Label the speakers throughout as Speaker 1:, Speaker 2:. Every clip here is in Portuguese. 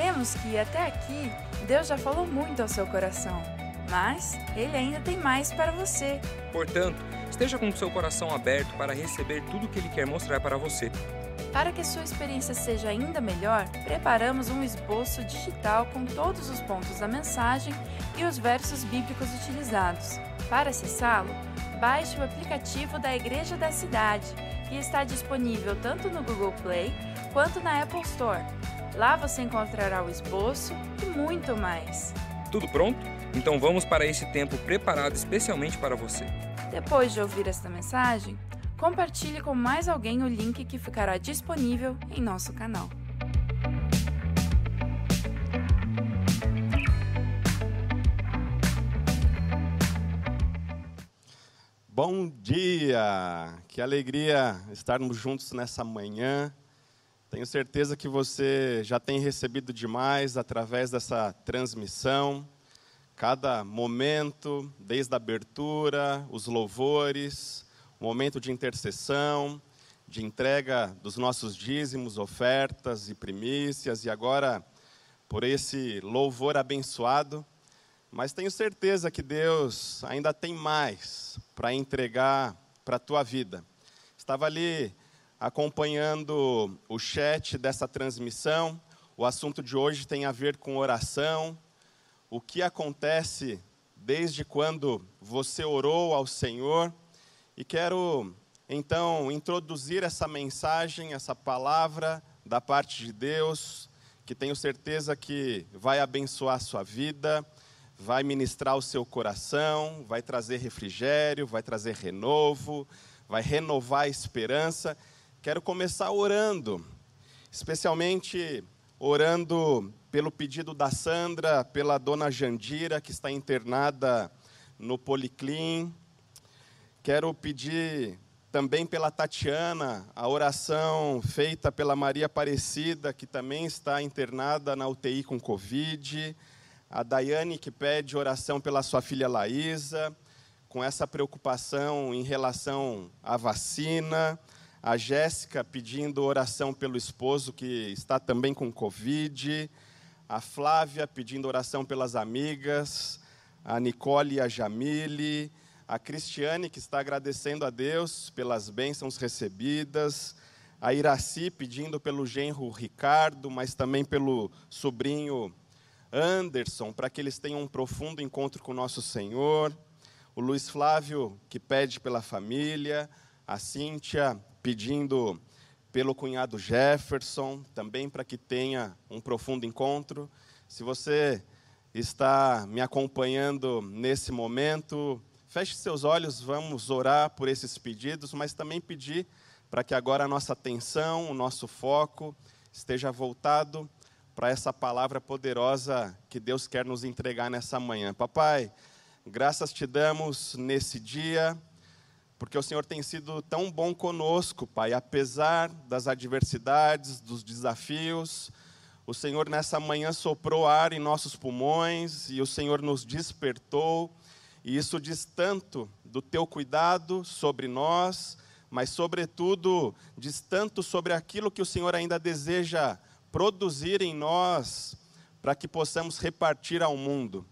Speaker 1: Cremos que até aqui Deus já falou muito ao seu coração, mas Ele ainda tem mais para você.
Speaker 2: Portanto, esteja com o seu coração aberto para receber tudo o que Ele quer mostrar para você.
Speaker 1: Para que sua experiência seja ainda melhor, preparamos um esboço digital com todos os pontos da mensagem e os versos bíblicos utilizados. Para acessá-lo, baixe o aplicativo da Igreja da Cidade, que está disponível tanto no Google Play quanto na Apple Store. Lá você encontrará o esboço e muito mais.
Speaker 2: Tudo pronto? Então vamos para esse tempo preparado especialmente para você.
Speaker 1: Depois de ouvir esta mensagem, compartilhe com mais alguém o link que ficará disponível em nosso canal.
Speaker 3: Bom dia! Que alegria estarmos juntos nessa manhã. Tenho certeza que você já tem recebido demais através dessa transmissão. Cada momento, desde a abertura, os louvores, o momento de intercessão, de entrega dos nossos dízimos, ofertas e primícias, e agora por esse louvor abençoado. Mas tenho certeza que Deus ainda tem mais para entregar para a tua vida. Estava ali acompanhando o chat dessa transmissão. O assunto de hoje tem a ver com oração. O que acontece desde quando você orou ao Senhor? E quero então introduzir essa mensagem, essa palavra da parte de Deus, que tenho certeza que vai abençoar a sua vida vai ministrar o seu coração, vai trazer refrigério, vai trazer renovo, vai renovar a esperança. Quero começar orando, especialmente orando pelo pedido da Sandra, pela dona Jandira, que está internada no Policlin. Quero pedir também pela Tatiana, a oração feita pela Maria Aparecida, que também está internada na UTI com Covid a Daiane que pede oração pela sua filha Laísa, com essa preocupação em relação à vacina, a Jéssica pedindo oração pelo esposo que está também com Covid, a Flávia pedindo oração pelas amigas, a Nicole e a Jamile, a Cristiane que está agradecendo a Deus pelas bênçãos recebidas, a Iraci pedindo pelo genro Ricardo, mas também pelo sobrinho Anderson, para que eles tenham um profundo encontro com o nosso Senhor, o Luiz Flávio, que pede pela família, a Cíntia pedindo pelo cunhado Jefferson, também para que tenha um profundo encontro. Se você está me acompanhando nesse momento, feche seus olhos, vamos orar por esses pedidos, mas também pedir para que agora a nossa atenção, o nosso foco esteja voltado para essa palavra poderosa que Deus quer nos entregar nessa manhã. Papai, graças te damos nesse dia, porque o Senhor tem sido tão bom conosco, Pai, apesar das adversidades, dos desafios. O Senhor nessa manhã soprou ar em nossos pulmões e o Senhor nos despertou, e isso diz tanto do teu cuidado sobre nós, mas, sobretudo, diz tanto sobre aquilo que o Senhor ainda deseja produzir em nós para que possamos repartir ao mundo.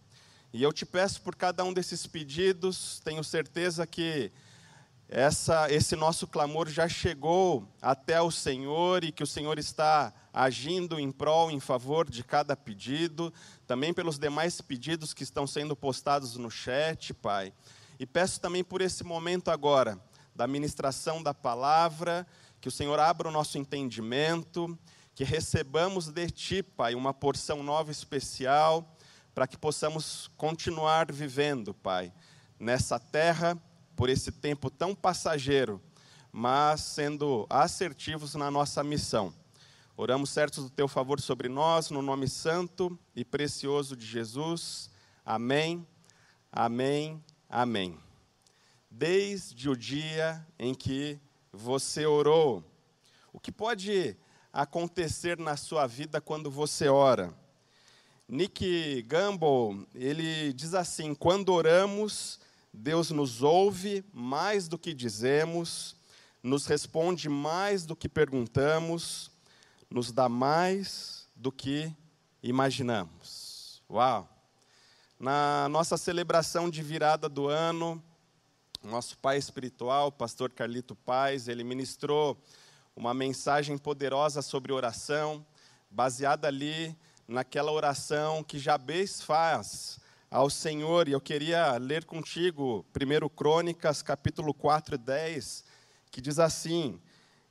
Speaker 3: E eu te peço por cada um desses pedidos, tenho certeza que essa, esse nosso clamor já chegou até o Senhor e que o Senhor está agindo em prol, em favor de cada pedido, também pelos demais pedidos que estão sendo postados no chat, Pai. E peço também por esse momento agora, da ministração da palavra, que o Senhor abra o nosso entendimento que recebamos de Ti, Pai, uma porção nova especial, para que possamos continuar vivendo, Pai, nessa terra, por esse tempo tão passageiro, mas sendo assertivos na nossa missão. Oramos certos do Teu favor sobre nós, no nome santo e precioso de Jesus. Amém, amém, amém. Desde o dia em que você orou, o que pode acontecer na sua vida quando você ora. Nick Gamble, ele diz assim: quando oramos, Deus nos ouve mais do que dizemos, nos responde mais do que perguntamos, nos dá mais do que imaginamos. Uau! Na nossa celebração de virada do ano, nosso pai espiritual, pastor Carlito Paz, ele ministrou uma mensagem poderosa sobre oração, baseada ali naquela oração que Jabez faz ao Senhor. E eu queria ler contigo 1 Crônicas, capítulo 4, 10, que diz assim: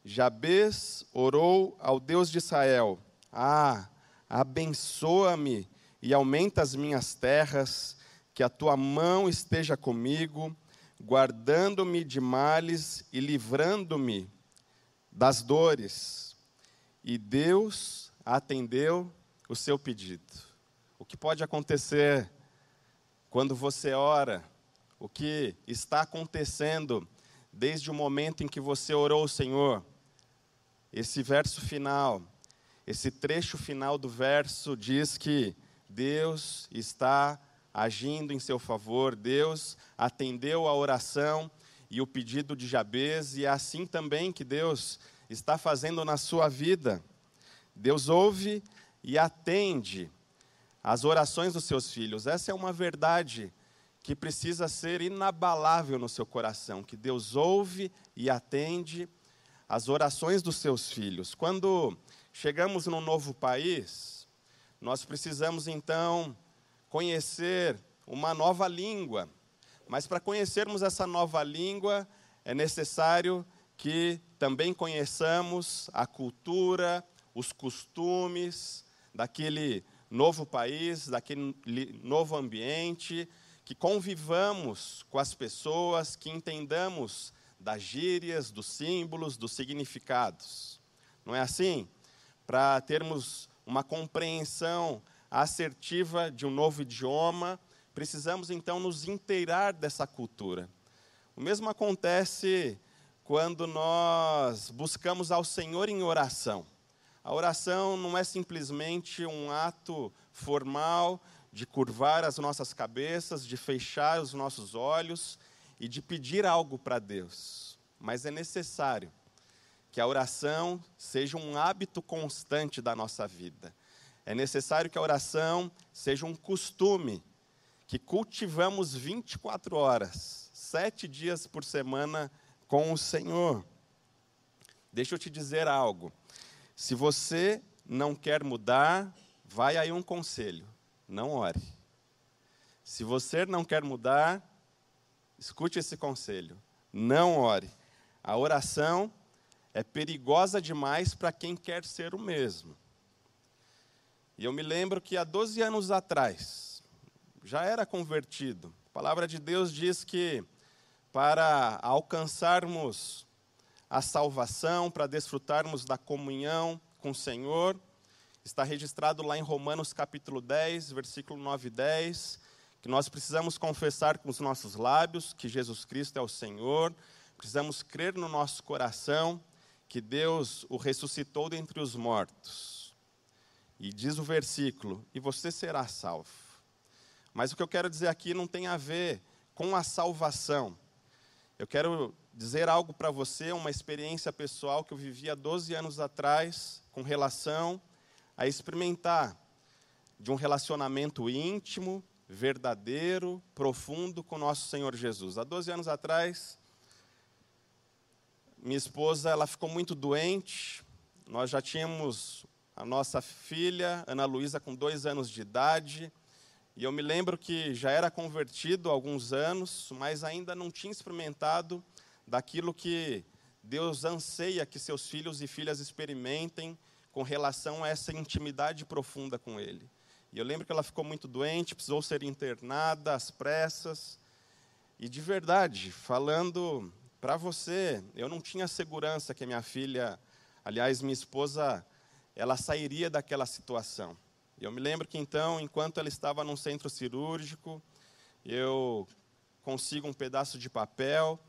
Speaker 3: Jabez orou ao Deus de Israel: Ah, abençoa-me e aumenta as minhas terras, que a tua mão esteja comigo, guardando-me de males e livrando-me das dores. E Deus atendeu o seu pedido. O que pode acontecer quando você ora? O que está acontecendo desde o momento em que você orou Senhor? Esse verso final, esse trecho final do verso diz que Deus está agindo em seu favor, Deus atendeu a oração e o pedido de Jabez, e é assim também que Deus está fazendo na sua vida. Deus ouve e atende as orações dos seus filhos. Essa é uma verdade que precisa ser inabalável no seu coração, que Deus ouve e atende as orações dos seus filhos. Quando chegamos num novo país, nós precisamos então conhecer uma nova língua. Mas para conhecermos essa nova língua, é necessário que também conheçamos a cultura, os costumes daquele novo país, daquele novo ambiente, que convivamos com as pessoas, que entendamos das gírias, dos símbolos, dos significados. Não é assim? Para termos uma compreensão assertiva de um novo idioma, precisamos então nos inteirar dessa cultura. O mesmo acontece quando nós buscamos ao Senhor em oração. A oração não é simplesmente um ato formal de curvar as nossas cabeças, de fechar os nossos olhos e de pedir algo para Deus, mas é necessário que a oração seja um hábito constante da nossa vida. É necessário que a oração seja um costume que cultivamos 24 horas, sete dias por semana com o Senhor. Deixa eu te dizer algo. Se você não quer mudar, vai aí um conselho: não ore. Se você não quer mudar, escute esse conselho: não ore. A oração é perigosa demais para quem quer ser o mesmo. E eu me lembro que há 12 anos atrás, já era convertido. A palavra de Deus diz que para alcançarmos a salvação, para desfrutarmos da comunhão com o Senhor, está registrado lá em Romanos capítulo 10, versículo 9 e 10, que nós precisamos confessar com os nossos lábios que Jesus Cristo é o Senhor, precisamos crer no nosso coração que Deus o ressuscitou dentre os mortos. E diz o versículo: e você será salvo. Mas o que eu quero dizer aqui não tem a ver com a salvação. Eu quero dizer algo para você, uma experiência pessoal que eu vivi há 12 anos atrás, com relação a experimentar de um relacionamento íntimo, verdadeiro, profundo com nosso Senhor Jesus. Há 12 anos atrás, minha esposa, ela ficou muito doente. Nós já tínhamos a nossa filha, Ana Luísa, com dois anos de idade. E eu me lembro que já era convertido há alguns anos, mas ainda não tinha experimentado daquilo que Deus anseia que seus filhos e filhas experimentem com relação a essa intimidade profunda com Ele. E eu lembro que ela ficou muito doente, precisou ser internada às pressas. E de verdade, falando para você, eu não tinha segurança que a minha filha, aliás, minha esposa, ela sairia daquela situação. Eu me lembro que então, enquanto ela estava num centro cirúrgico, eu consigo um pedaço de papel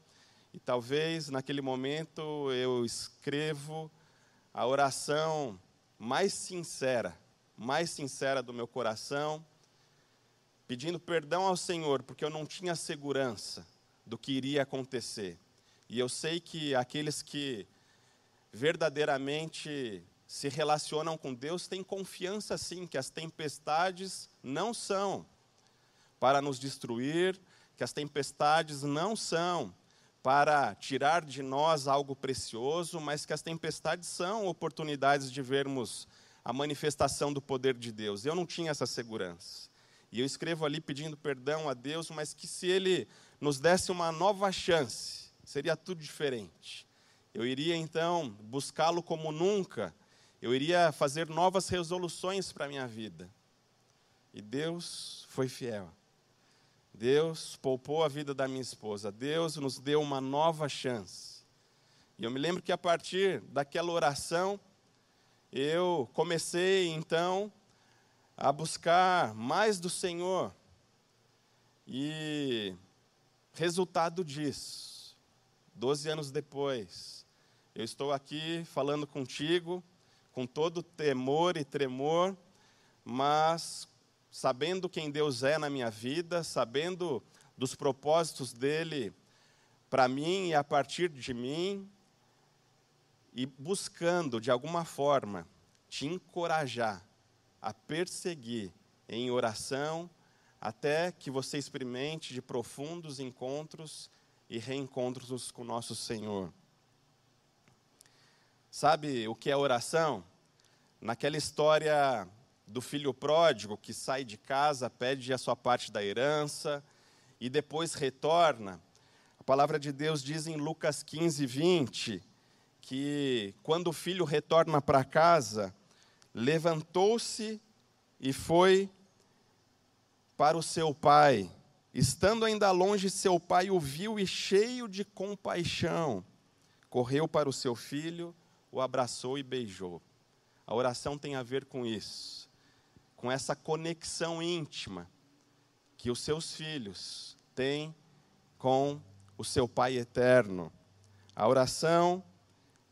Speaker 3: e talvez naquele momento eu escrevo a oração mais sincera, mais sincera do meu coração, pedindo perdão ao Senhor, porque eu não tinha segurança do que iria acontecer. E eu sei que aqueles que verdadeiramente se relacionam com Deus têm confiança sim que as tempestades não são para nos destruir, que as tempestades não são para tirar de nós algo precioso, mas que as tempestades são oportunidades de vermos a manifestação do poder de Deus. Eu não tinha essa segurança. E eu escrevo ali pedindo perdão a Deus, mas que se Ele nos desse uma nova chance, seria tudo diferente. Eu iria então buscá-lo como nunca, eu iria fazer novas resoluções para a minha vida. E Deus foi fiel. Deus poupou a vida da minha esposa. Deus nos deu uma nova chance. E eu me lembro que a partir daquela oração, eu comecei então a buscar mais do Senhor. E resultado disso, 12 anos depois, eu estou aqui falando contigo com todo temor e tremor, mas sabendo quem Deus é na minha vida, sabendo dos propósitos dele para mim e a partir de mim, e buscando de alguma forma te encorajar a perseguir em oração até que você experimente de profundos encontros e reencontros com nosso Senhor. Sabe o que é oração? Naquela história do filho pródigo que sai de casa, pede a sua parte da herança e depois retorna. A palavra de Deus diz em Lucas 15, 20, que quando o filho retorna para casa, levantou-se e foi para o seu pai. Estando ainda longe, seu pai o viu e, cheio de compaixão, correu para o seu filho, o abraçou e beijou. A oração tem a ver com isso com essa conexão íntima que os seus filhos têm com o seu Pai eterno. A oração,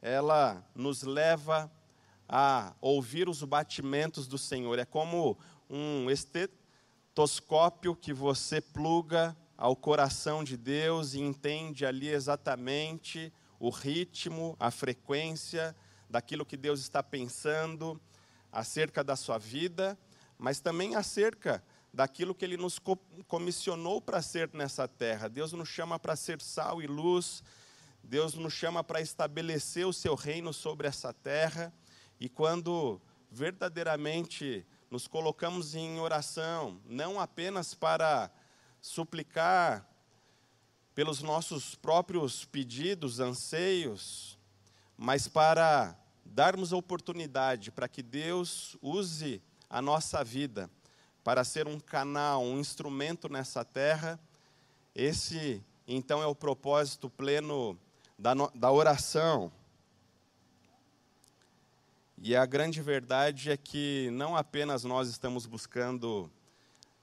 Speaker 3: ela nos leva a ouvir os batimentos do Senhor. É como um estetoscópio que você pluga ao coração de Deus e entende ali exatamente o ritmo, a frequência daquilo que Deus está pensando acerca da sua vida mas também acerca daquilo que Ele nos comissionou para ser nessa terra. Deus nos chama para ser sal e luz, Deus nos chama para estabelecer o seu reino sobre essa terra, e quando verdadeiramente nos colocamos em oração, não apenas para suplicar pelos nossos próprios pedidos, anseios, mas para darmos oportunidade para que Deus use a nossa vida para ser um canal, um instrumento nessa terra, esse então é o propósito pleno da, da oração. E a grande verdade é que não apenas nós estamos buscando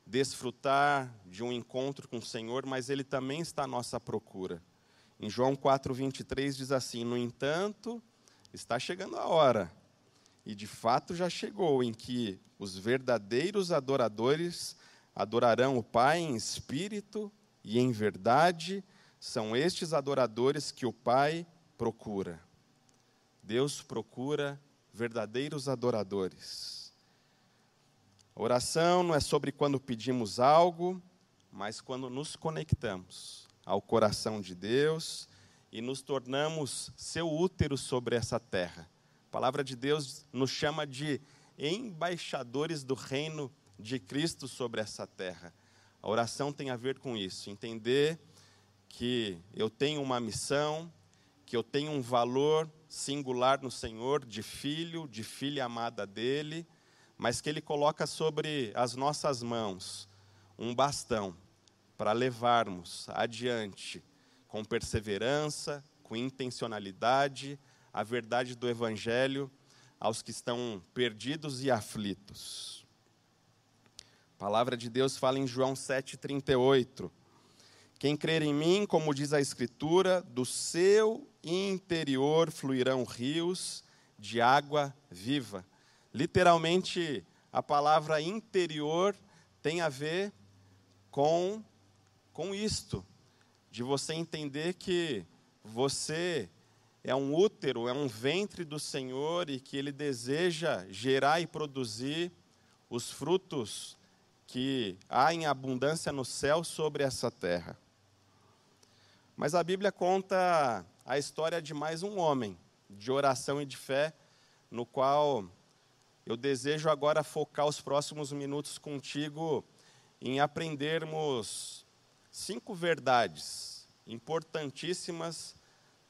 Speaker 3: desfrutar de um encontro com o Senhor, mas Ele também está à nossa procura. Em João 4,23 diz assim: No entanto, está chegando a hora e de fato já chegou em que os verdadeiros adoradores adorarão o Pai em espírito e em verdade, são estes adoradores que o Pai procura. Deus procura verdadeiros adoradores. Oração não é sobre quando pedimos algo, mas quando nos conectamos ao coração de Deus e nos tornamos seu útero sobre essa terra palavra de Deus nos chama de embaixadores do reino de Cristo sobre essa terra. A oração tem a ver com isso, entender que eu tenho uma missão, que eu tenho um valor singular no Senhor, de filho, de filha amada dele, mas que ele coloca sobre as nossas mãos um bastão para levarmos adiante com perseverança, com intencionalidade, a verdade do Evangelho aos que estão perdidos e aflitos. A palavra de Deus fala em João 7,38. Quem crer em mim, como diz a Escritura, do seu interior fluirão rios de água viva. Literalmente, a palavra interior tem a ver com, com isto, de você entender que você é um útero, é um ventre do Senhor e que ele deseja gerar e produzir os frutos que há em abundância no céu sobre essa terra. Mas a Bíblia conta a história de mais um homem de oração e de fé, no qual eu desejo agora focar os próximos minutos contigo em aprendermos cinco verdades importantíssimas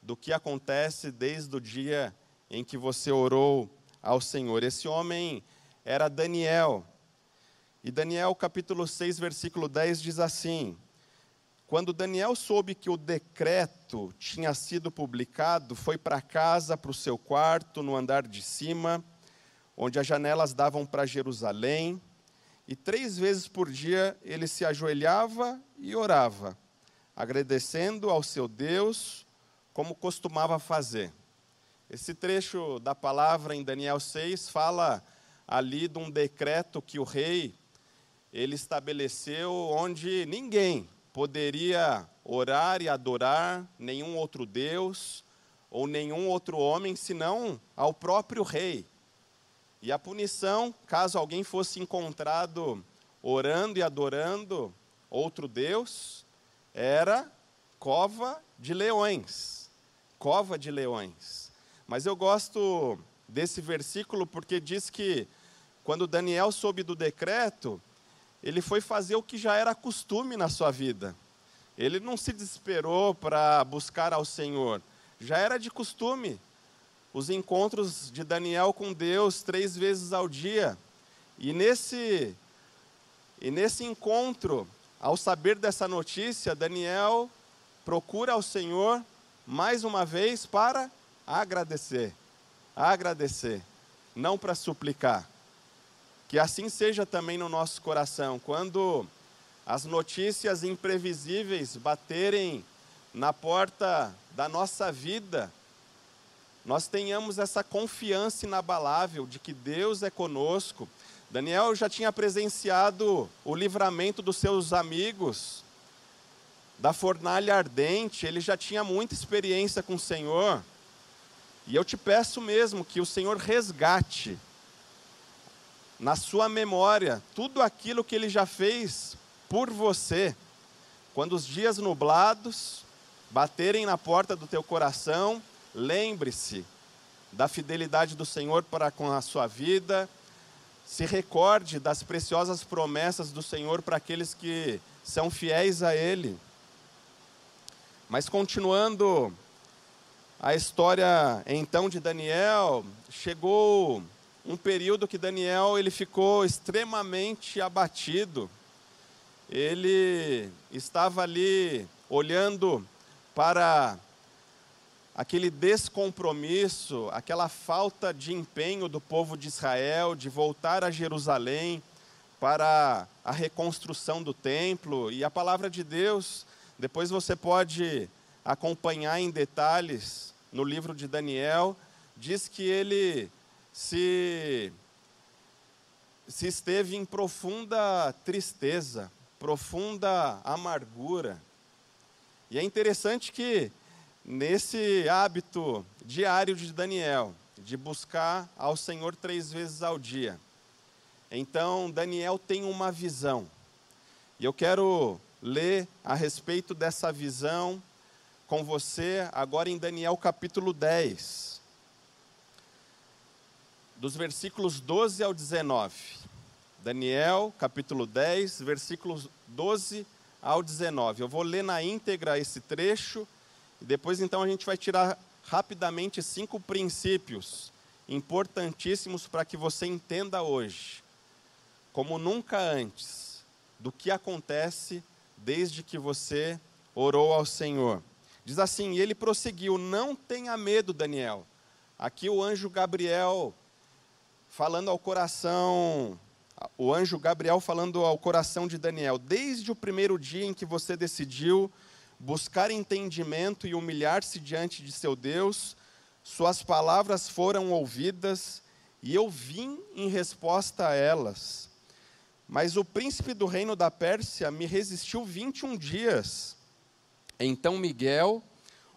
Speaker 3: do que acontece desde o dia em que você orou ao Senhor. Esse homem era Daniel. E Daniel capítulo 6, versículo 10 diz assim: Quando Daniel soube que o decreto tinha sido publicado, foi para casa, para o seu quarto, no andar de cima, onde as janelas davam para Jerusalém, e três vezes por dia ele se ajoelhava e orava, agradecendo ao seu Deus como costumava fazer. Esse trecho da palavra em Daniel 6 fala ali de um decreto que o rei ele estabeleceu onde ninguém poderia orar e adorar nenhum outro deus ou nenhum outro homem senão ao próprio rei. E a punição, caso alguém fosse encontrado orando e adorando outro deus, era cova de leões cova de leões. Mas eu gosto desse versículo porque diz que quando Daniel soube do decreto, ele foi fazer o que já era costume na sua vida. Ele não se desesperou para buscar ao Senhor. Já era de costume os encontros de Daniel com Deus três vezes ao dia. E nesse, e nesse encontro, ao saber dessa notícia, Daniel procura ao Senhor mais uma vez para agradecer. Agradecer, não para suplicar. Que assim seja também no nosso coração, quando as notícias imprevisíveis baterem na porta da nossa vida, nós tenhamos essa confiança inabalável de que Deus é conosco. Daniel já tinha presenciado o livramento dos seus amigos, da fornalha ardente, ele já tinha muita experiência com o Senhor. E eu te peço mesmo que o Senhor resgate na sua memória tudo aquilo que ele já fez por você. Quando os dias nublados baterem na porta do teu coração, lembre-se da fidelidade do Senhor para com a sua vida. Se recorde das preciosas promessas do Senhor para aqueles que são fiéis a Ele. Mas continuando a história então de Daniel, chegou um período que Daniel ele ficou extremamente abatido. Ele estava ali olhando para aquele descompromisso, aquela falta de empenho do povo de Israel de voltar a Jerusalém para a reconstrução do templo, e a palavra de Deus depois você pode acompanhar em detalhes no livro de Daniel. Diz que ele se, se esteve em profunda tristeza, profunda amargura. E é interessante que nesse hábito diário de Daniel, de buscar ao Senhor três vezes ao dia, então Daniel tem uma visão. E eu quero ler a respeito dessa visão com você agora em Daniel capítulo 10, dos versículos 12 ao 19. Daniel capítulo 10, versículos 12 ao 19. Eu vou ler na íntegra esse trecho e depois então a gente vai tirar rapidamente cinco princípios importantíssimos para que você entenda hoje, como nunca antes, do que acontece desde que você orou ao Senhor. Diz assim: e ele prosseguiu: Não tenha medo, Daniel. Aqui o anjo Gabriel falando ao coração, o anjo Gabriel falando ao coração de Daniel, desde o primeiro dia em que você decidiu buscar entendimento e humilhar-se diante de seu Deus, suas palavras foram ouvidas e eu vim em resposta a elas. Mas o príncipe do reino da Pérsia me resistiu 21 dias. Então Miguel,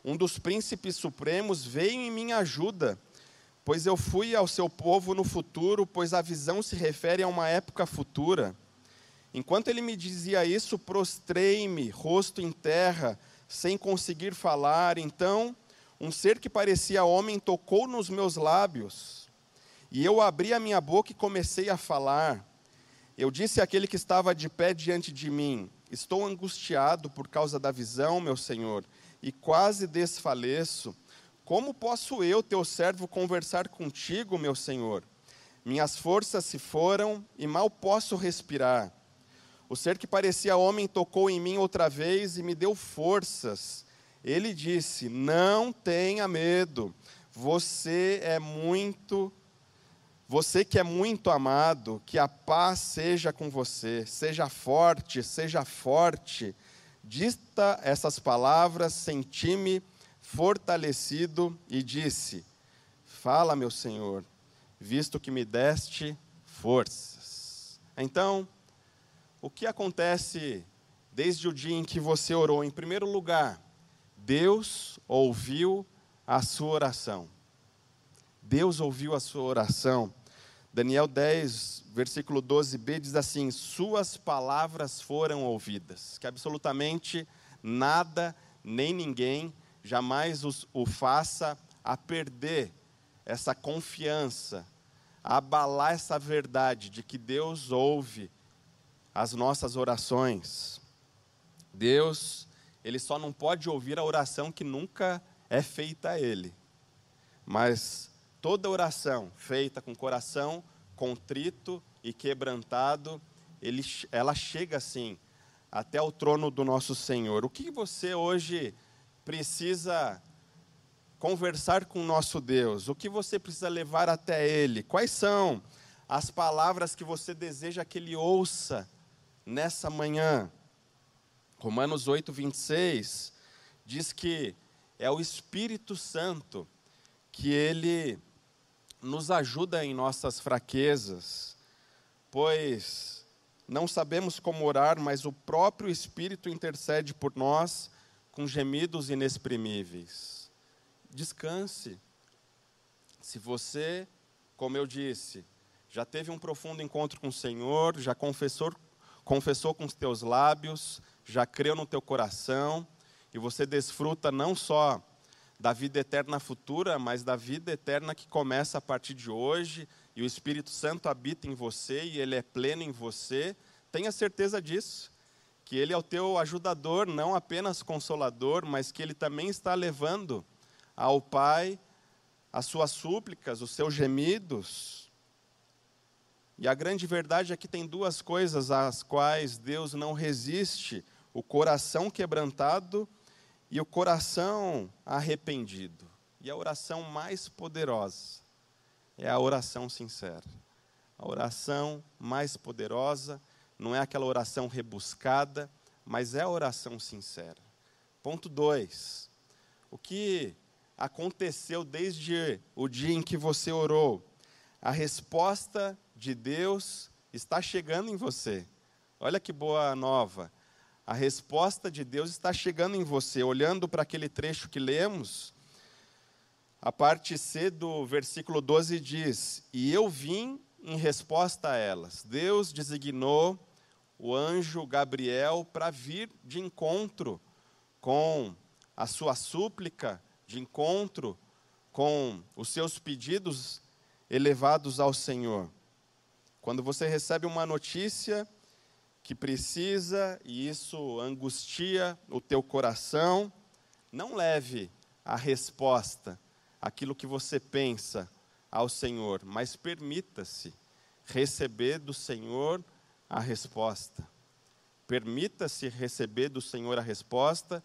Speaker 3: um dos príncipes supremos, veio em minha ajuda, pois eu fui ao seu povo no futuro, pois a visão se refere a uma época futura. Enquanto ele me dizia isso, prostrei-me, rosto em terra, sem conseguir falar. Então, um ser que parecia homem tocou nos meus lábios. E eu abri a minha boca e comecei a falar. Eu disse àquele que estava de pé diante de mim: Estou angustiado por causa da visão, meu senhor, e quase desfaleço. Como posso eu, teu servo, conversar contigo, meu senhor? Minhas forças se foram e mal posso respirar. O ser que parecia homem tocou em mim outra vez e me deu forças. Ele disse: Não tenha medo, você é muito, você que é muito amado, que a paz seja com você, seja forte, seja forte. Dita essas palavras, senti-me fortalecido e disse: Fala, meu Senhor, visto que me deste forças. Então, o que acontece desde o dia em que você orou? Em primeiro lugar, Deus ouviu a sua oração. Deus ouviu a sua oração. Daniel 10, versículo 12b diz assim: Suas palavras foram ouvidas. Que absolutamente nada, nem ninguém, jamais o faça a perder essa confiança, a abalar essa verdade de que Deus ouve as nossas orações. Deus, Ele só não pode ouvir a oração que nunca é feita a Ele. Mas toda oração feita com coração contrito e quebrantado, ele, ela chega assim até o trono do nosso Senhor. O que você hoje precisa conversar com o nosso Deus? O que você precisa levar até Ele? Quais são as palavras que você deseja que Ele ouça nessa manhã. Romanos 8, 26 diz que é o Espírito Santo que ele nos ajuda em nossas fraquezas, pois não sabemos como orar, mas o próprio Espírito intercede por nós com gemidos inexprimíveis. Descanse. Se você, como eu disse, já teve um profundo encontro com o Senhor, já confessou confessou com os teus lábios, já creu no teu coração, e você desfruta não só da vida eterna futura, mas da vida eterna que começa a partir de hoje, e o Espírito Santo habita em você e ele é pleno em você. Tenha certeza disso, que ele é o teu ajudador, não apenas consolador, mas que ele também está levando ao Pai as suas súplicas, os seus gemidos, e a grande verdade é que tem duas coisas às quais Deus não resiste: o coração quebrantado e o coração arrependido. E a oração mais poderosa é a oração sincera. A oração mais poderosa não é aquela oração rebuscada, mas é a oração sincera. Ponto 2. O que aconteceu desde o dia em que você orou? A resposta de Deus está chegando em você. Olha que boa nova. A resposta de Deus está chegando em você. Olhando para aquele trecho que lemos, a parte C do versículo 12 diz: E eu vim em resposta a elas. Deus designou o anjo Gabriel para vir de encontro com a sua súplica, de encontro com os seus pedidos elevados ao Senhor. Quando você recebe uma notícia que precisa e isso angustia o teu coração, não leve a resposta, aquilo que você pensa ao Senhor, mas permita-se receber do Senhor a resposta. Permita-se receber do Senhor a resposta,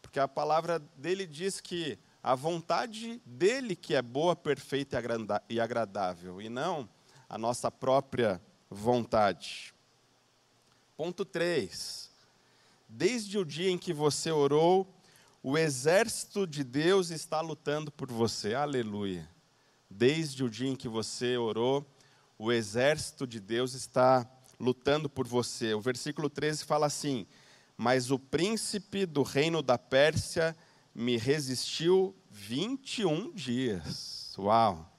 Speaker 3: porque a palavra dele diz que a vontade dele que é boa, perfeita e agradável, e não a nossa própria vontade. Ponto 3. Desde o dia em que você orou, o exército de Deus está lutando por você. Aleluia. Desde o dia em que você orou, o exército de Deus está lutando por você. O versículo 13 fala assim: Mas o príncipe do reino da Pérsia me resistiu 21 dias. Uau!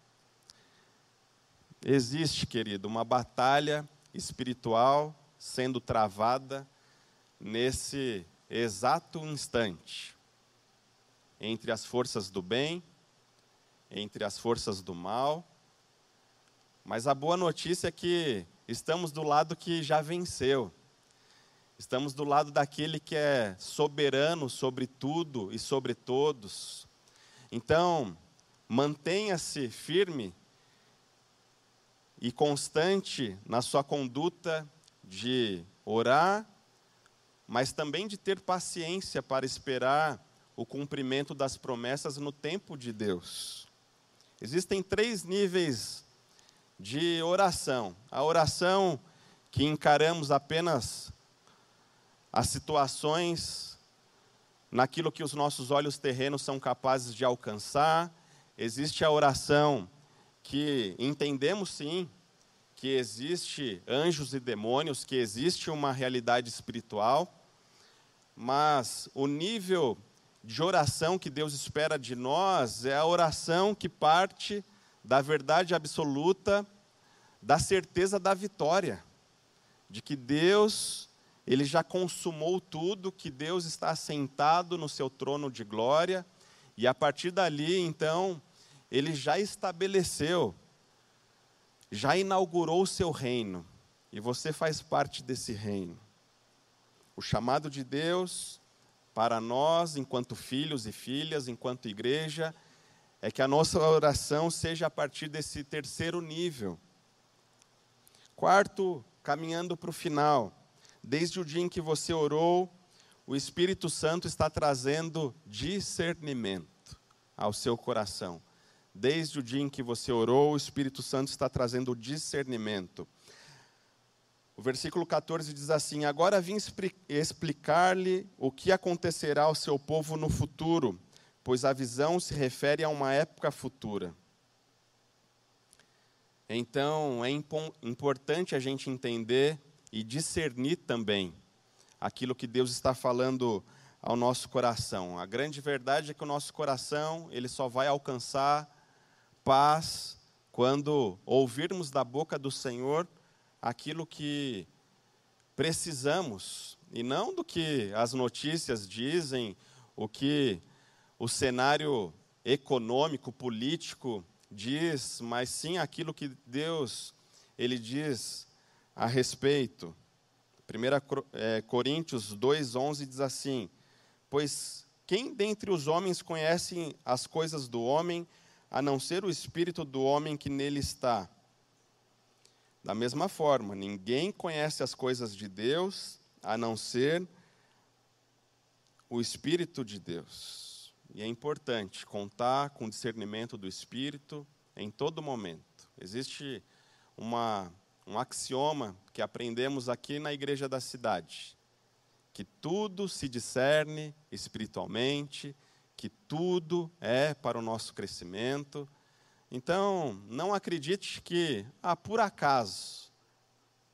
Speaker 3: Existe, querido, uma batalha espiritual sendo travada nesse exato instante entre as forças do bem, entre as forças do mal. Mas a boa notícia é que estamos do lado que já venceu. Estamos do lado daquele que é soberano sobre tudo e sobre todos. Então, mantenha-se firme e constante na sua conduta de orar, mas também de ter paciência para esperar o cumprimento das promessas no tempo de Deus. Existem três níveis de oração. A oração que encaramos apenas as situações naquilo que os nossos olhos terrenos são capazes de alcançar. Existe a oração que entendemos sim que existe anjos e demônios, que existe uma realidade espiritual, mas o nível de oração que Deus espera de nós é a oração que parte da verdade absoluta, da certeza da vitória, de que Deus ele já consumou tudo, que Deus está sentado no seu trono de glória, e a partir dali, então, ele já estabeleceu, já inaugurou o seu reino, e você faz parte desse reino. O chamado de Deus para nós, enquanto filhos e filhas, enquanto igreja, é que a nossa oração seja a partir desse terceiro nível. Quarto, caminhando para o final, desde o dia em que você orou, o Espírito Santo está trazendo discernimento ao seu coração. Desde o dia em que você orou, o Espírito Santo está trazendo discernimento. O versículo 14 diz assim: Agora vim explicar-lhe o que acontecerá ao seu povo no futuro, pois a visão se refere a uma época futura. Então, é importante a gente entender e discernir também aquilo que Deus está falando ao nosso coração. A grande verdade é que o nosso coração, ele só vai alcançar paz quando ouvirmos da boca do Senhor aquilo que precisamos e não do que as notícias dizem, o que o cenário econômico, político diz, mas sim aquilo que Deus ele diz a respeito. 1 é, Coríntios 2,11 diz assim: Pois quem dentre os homens conhece as coisas do homem, a não ser o espírito do homem que nele está? Da mesma forma, ninguém conhece as coisas de Deus, a não ser o Espírito de Deus. E é importante contar com o discernimento do Espírito em todo momento. Existe uma um axioma que aprendemos aqui na igreja da cidade: que tudo se discerne espiritualmente, que tudo é para o nosso crescimento. Então, não acredite que, ah, por acaso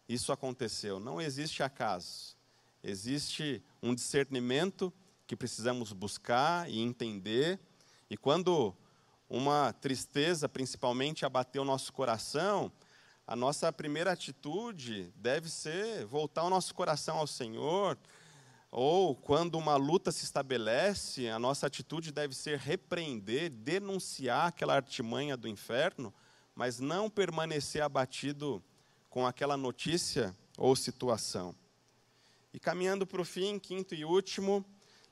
Speaker 3: isso aconteceu. Não existe acaso. Existe um discernimento que precisamos buscar e entender. E quando uma tristeza, principalmente, abateu o nosso coração, a nossa primeira atitude deve ser voltar o nosso coração ao Senhor, ou quando uma luta se estabelece, a nossa atitude deve ser repreender, denunciar aquela artimanha do inferno, mas não permanecer abatido com aquela notícia ou situação. E caminhando para o fim, quinto e último,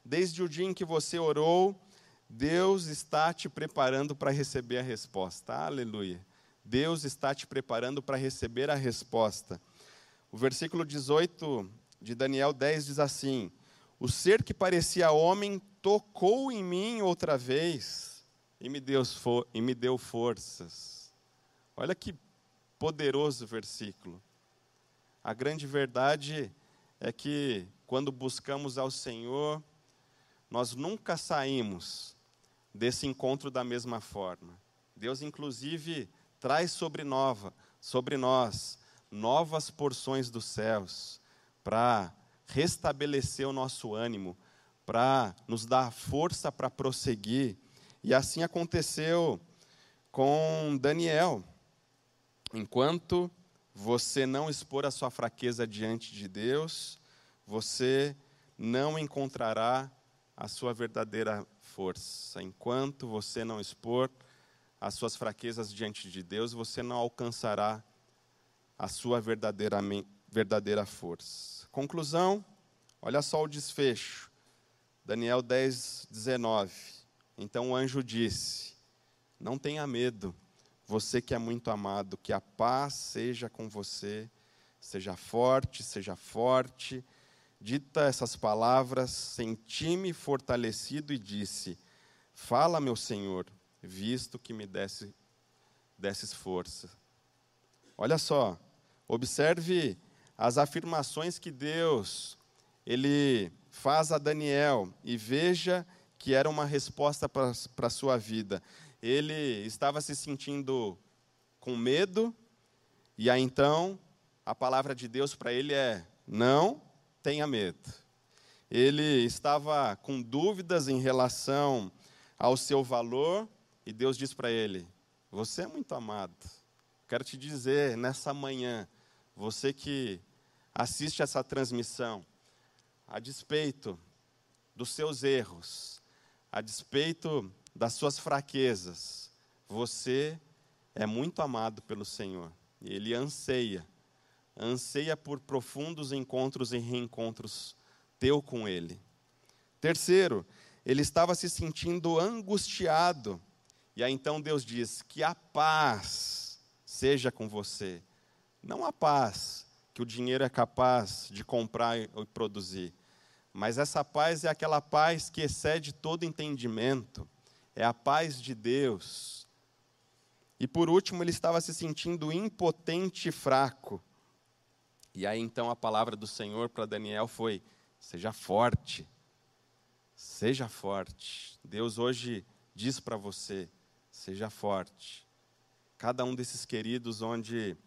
Speaker 3: desde o dia em que você orou, Deus está te preparando para receber a resposta. Aleluia. Deus está te preparando para receber a resposta. O versículo 18 de Daniel 10 diz assim: O ser que parecia homem tocou em mim outra vez e me deu, e me deu forças. Olha que poderoso versículo. A grande verdade é que quando buscamos ao Senhor, nós nunca saímos desse encontro da mesma forma. Deus, inclusive, traz sobre nova, sobre nós novas porções dos céus para restabelecer o nosso ânimo, para nos dar força para prosseguir. E assim aconteceu com Daniel. Enquanto você não expor a sua fraqueza diante de Deus, você não encontrará a sua verdadeira força. Enquanto você não expor as suas fraquezas diante de Deus, você não alcançará a sua verdadeira, verdadeira força. Conclusão, olha só o desfecho. Daniel 10, 19. Então o anjo disse: Não tenha medo, você que é muito amado, que a paz seja com você, seja forte, seja forte. Dita essas palavras, senti-me fortalecido e disse: Fala, meu Senhor, visto que me desse, desses força. Olha só, observe as afirmações que Deus ele faz a Daniel e veja que era uma resposta para a sua vida. Ele estava se sentindo com medo, e aí então a palavra de Deus para ele é: não tenha medo. Ele estava com dúvidas em relação ao seu valor, e Deus diz para ele: Você é muito amado. Quero te dizer nessa manhã, você que assiste essa transmissão, a despeito dos seus erros, a despeito das suas fraquezas, você é muito amado pelo Senhor. E Ele anseia, anseia por profundos encontros e reencontros teu com Ele. Terceiro, ele estava se sentindo angustiado. E aí então Deus diz: Que a paz seja com você. Não a paz que o dinheiro é capaz de comprar e produzir, mas essa paz é aquela paz que excede todo entendimento, é a paz de Deus. E por último, ele estava se sentindo impotente e fraco. E aí então a palavra do Senhor para Daniel foi: seja forte, seja forte. Deus hoje diz para você: seja forte. Cada um desses queridos, onde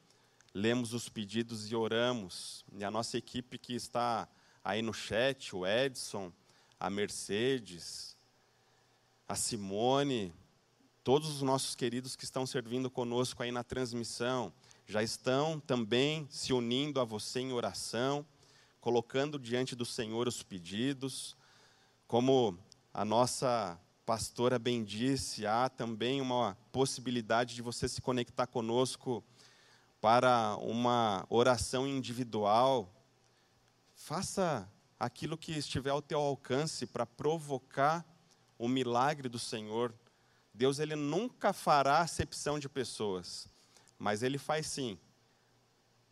Speaker 3: lemos os pedidos e oramos, e a nossa equipe que está aí no chat, o Edson, a Mercedes, a Simone, todos os nossos queridos que estão servindo conosco aí na transmissão, já estão também se unindo a você em oração, colocando diante do Senhor os pedidos, como a nossa pastora bem disse, há também uma possibilidade de você se conectar conosco para uma oração individual, Faça aquilo que estiver ao teu alcance para provocar o milagre do Senhor. Deus ele nunca fará acepção de pessoas, mas ele faz sim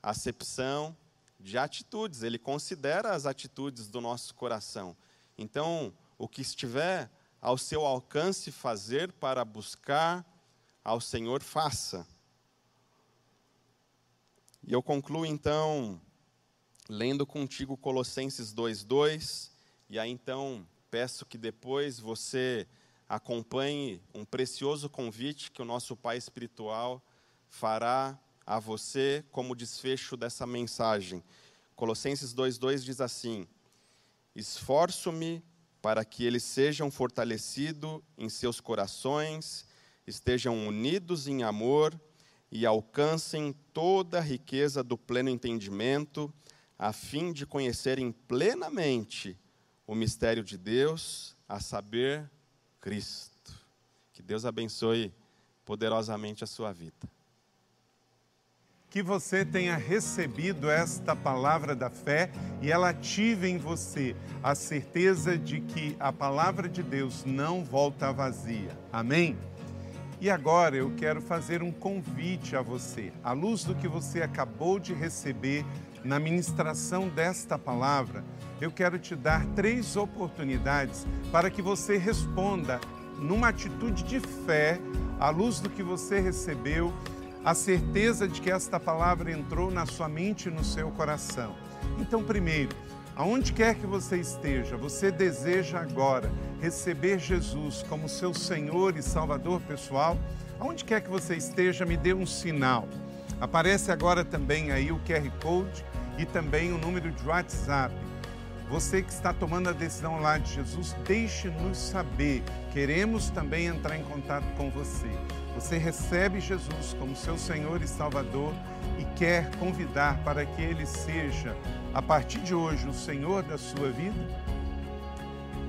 Speaker 3: acepção de atitudes, ele considera as atitudes do nosso coração. Então, o que estiver ao seu alcance fazer para buscar ao Senhor, faça. E eu concluo então lendo contigo Colossenses 2:2, e aí então peço que depois você acompanhe um precioso convite que o nosso Pai espiritual fará a você como desfecho dessa mensagem. Colossenses 2:2 diz assim: Esforço-me para que eles sejam fortalecidos em seus corações, estejam unidos em amor e alcancem toda a riqueza do pleno entendimento a fim de conhecerem plenamente o mistério de Deus, a saber, Cristo. Que Deus abençoe poderosamente a sua vida.
Speaker 4: Que você tenha recebido esta palavra da fé e ela ative em você a certeza de que a palavra de Deus não volta vazia. Amém? E agora eu quero fazer um convite a você, à luz do que você acabou de receber na ministração desta palavra, eu quero te dar três oportunidades para que você responda numa atitude de fé, à luz do que você recebeu, a certeza de que esta palavra entrou na sua mente e no seu coração. Então, primeiro, aonde quer que você esteja, você deseja agora receber Jesus como seu Senhor e Salvador pessoal? Aonde quer que você esteja, me dê um sinal. Aparece agora também aí o QR Code e também o número de WhatsApp. Você que está tomando a decisão lá de Jesus, deixe-nos saber. Queremos também entrar em contato com você. Você recebe Jesus como seu Senhor e Salvador e quer convidar para que Ele seja, a partir de hoje, o Senhor da sua vida?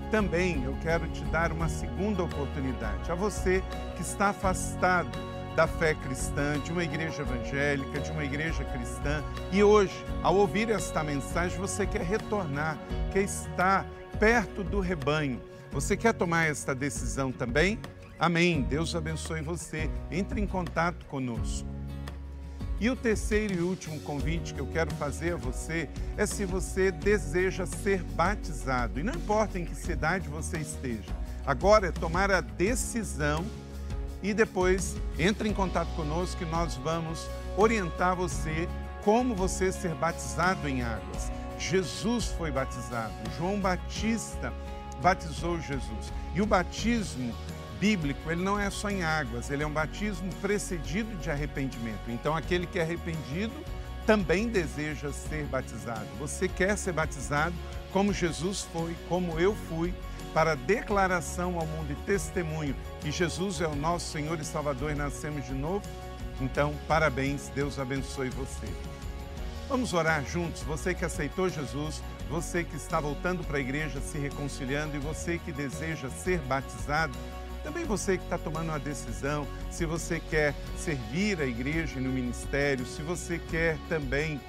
Speaker 4: Também eu quero te dar uma segunda oportunidade. A você que está afastado da fé cristã, de uma igreja evangélica, de uma igreja cristã, e hoje, ao ouvir esta mensagem, você quer retornar, quer estar perto do rebanho. Você quer tomar esta decisão também? Amém. Deus abençoe você. Entre em contato conosco. E o terceiro e último convite que eu quero fazer a você é se você deseja ser batizado. E não importa em que cidade você esteja. Agora é tomar a decisão e depois entre em contato conosco que nós vamos orientar você como você ser batizado em águas. Jesus foi batizado, João Batista batizou Jesus. E o batismo bíblico, ele não é só em águas, ele é um batismo precedido de arrependimento. Então, aquele que é arrependido também deseja ser batizado. Você quer ser batizado como Jesus foi, como eu fui, para declaração ao mundo e testemunho que Jesus é o nosso Senhor e Salvador e nascemos de novo? Então, parabéns, Deus abençoe você. Vamos orar juntos. Você que aceitou Jesus, você que está voltando para a igreja, se reconciliando e você que deseja ser batizado, também você que está tomando uma decisão, se você quer servir a igreja no ministério, se você quer também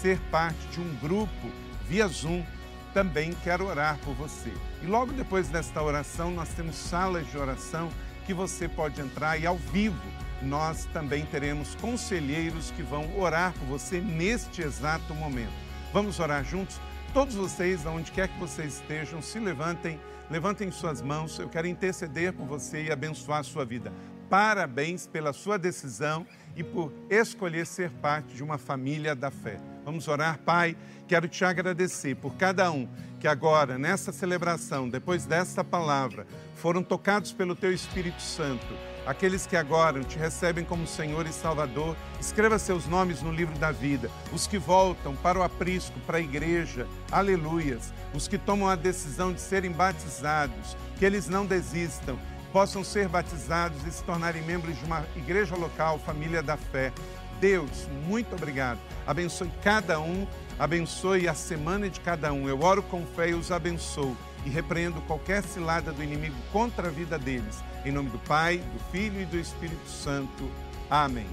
Speaker 4: ser parte de um grupo via Zoom, também quero orar por você. E logo depois desta oração, nós temos salas de oração que você pode entrar e ao vivo nós também teremos conselheiros que vão orar por você neste exato momento. Vamos orar juntos? Todos vocês, aonde quer que vocês estejam, se levantem Levantem suas mãos, eu quero interceder por você e abençoar a sua vida. Parabéns pela sua decisão e por escolher ser parte de uma família da fé. Vamos orar, Pai. Quero te agradecer por cada um que agora, nessa celebração, depois desta palavra, foram tocados pelo Teu Espírito Santo aqueles que agora te recebem como Senhor e Salvador, escreva seus nomes no livro da vida. Os que voltam para o aprisco, para a igreja, aleluias. Os que tomam a decisão de serem batizados, que eles não desistam, possam ser batizados e se tornarem membros de uma igreja local, família da fé. Deus, muito obrigado. Abençoe cada um, abençoe a semana de cada um. Eu oro com fé e os abençoo e repreendo qualquer cilada do inimigo contra a vida deles. Em nome do Pai, do Filho e do Espírito Santo. Amém.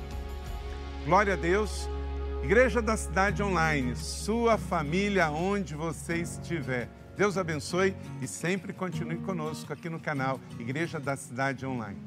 Speaker 4: Glória a Deus. Igreja da Cidade Online, sua família onde você estiver. Deus abençoe e sempre continue conosco aqui no canal Igreja da Cidade Online.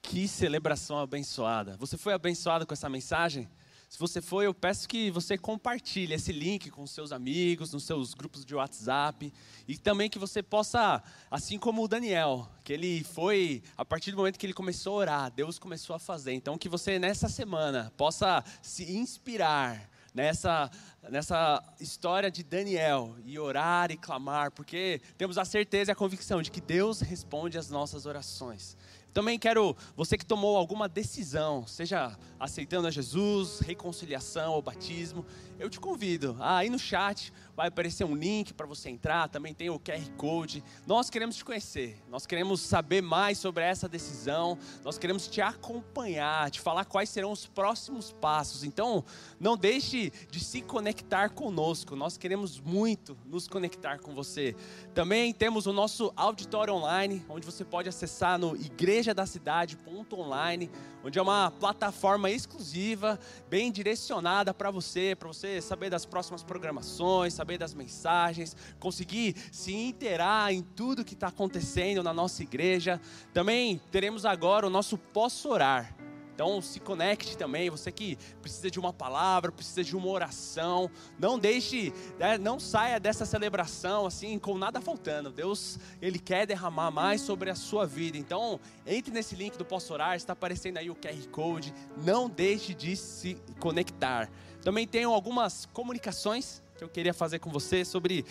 Speaker 5: Que celebração abençoada. Você foi abençoado com essa mensagem? Se você for, eu peço que você compartilhe esse link com seus amigos, nos seus grupos de WhatsApp. E também que você possa, assim como o Daniel, que ele foi, a partir do momento que ele começou a orar, Deus começou a fazer. Então, que você nessa semana possa se inspirar nessa, nessa história de Daniel e orar e clamar, porque temos a certeza e a convicção de que Deus responde às nossas orações. Também quero, você que tomou alguma decisão, seja aceitando a Jesus, reconciliação ou batismo, eu te convido. Aí no chat vai aparecer um link para você entrar, também tem o QR Code. Nós queremos te conhecer, nós queremos saber mais sobre essa decisão, nós queremos te acompanhar, te falar quais serão os próximos passos. Então, não deixe de se conectar conosco, nós queremos muito nos conectar com você. Também temos o nosso auditório online, onde você pode acessar no igrejadacidade.online, onde é uma plataforma exclusiva, bem direcionada para você, para você saber das próximas programações, saber das mensagens, conseguir se inteirar em tudo que está acontecendo na nossa igreja. Também teremos agora o nosso posso-orar. Então se conecte também, você que precisa de uma palavra, precisa de uma oração, não deixe, né, não saia dessa celebração assim com nada faltando. Deus, ele quer derramar mais sobre a sua vida. Então, entre nesse link do Posso Orar, está aparecendo aí o QR Code. Não deixe de se conectar. Também tenho algumas comunicações que eu queria fazer com você sobre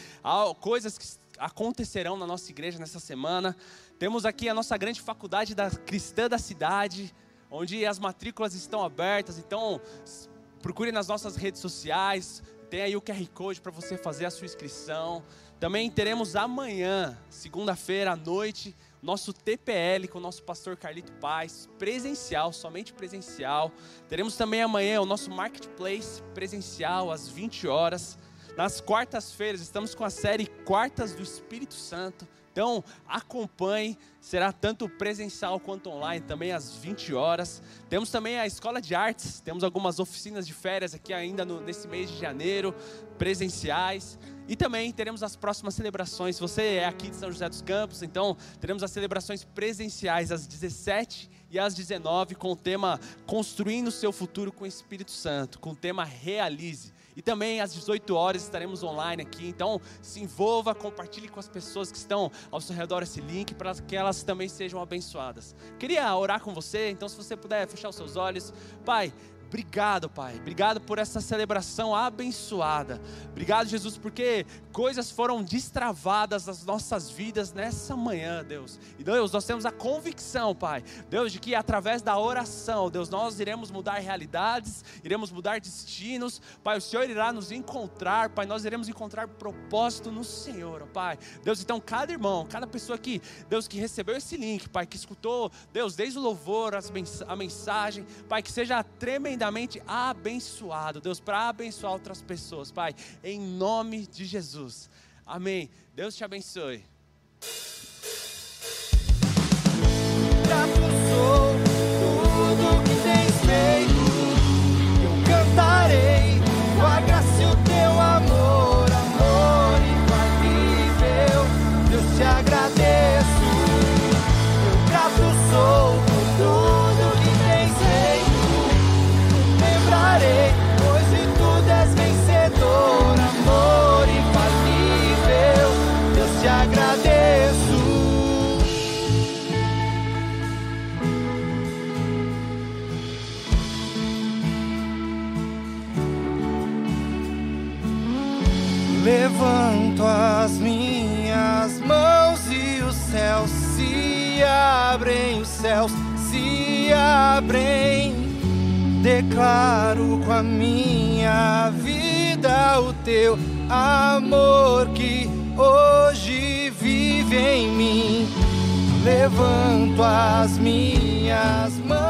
Speaker 5: coisas que acontecerão na nossa igreja nessa semana. Temos aqui a nossa grande faculdade da cristã da cidade onde as matrículas estão abertas. Então, procure nas nossas redes sociais, tem aí o QR Code para você fazer a sua inscrição. Também teremos amanhã, segunda-feira à noite, nosso TPL com o nosso pastor Carlito Paz, presencial, somente presencial. Teremos também amanhã o nosso Marketplace presencial às 20 horas. Nas quartas-feiras estamos com a série Quartas do Espírito Santo. Então, acompanhe, será tanto presencial quanto online, também às 20 horas. Temos também a Escola de Artes, temos algumas oficinas de férias aqui ainda no, nesse mês de janeiro, presenciais. E também teremos as próximas celebrações. Se você é aqui de São José dos Campos, então teremos as celebrações presenciais às 17 e às 19 com o tema Construindo o seu futuro com o Espírito Santo, com o tema Realize. E também às 18 horas estaremos online aqui. Então se envolva, compartilhe com as pessoas que estão ao seu redor esse link para que elas também sejam abençoadas. Queria orar com você, então se você puder fechar os seus olhos. Pai, Obrigado, Pai. Obrigado por essa celebração abençoada. Obrigado, Jesus, porque coisas foram destravadas nas nossas vidas nessa manhã, Deus. E Deus, nós temos a convicção, Pai, Deus, de que através da oração, Deus, nós iremos mudar realidades, iremos mudar destinos. Pai, o Senhor irá nos encontrar, Pai, nós iremos encontrar propósito no Senhor, Pai. Deus, então, cada irmão, cada pessoa aqui, Deus, que recebeu esse link, Pai, que escutou, Deus, desde o louvor, a mensagem, Pai, que seja tremendo tremendamente abençoado, Deus, para abençoar outras pessoas, Pai, em nome de Jesus. Amém. Deus te abençoe.
Speaker 6: Abrem. Declaro com a minha vida o teu amor que hoje vive em mim. Levanto as minhas mãos.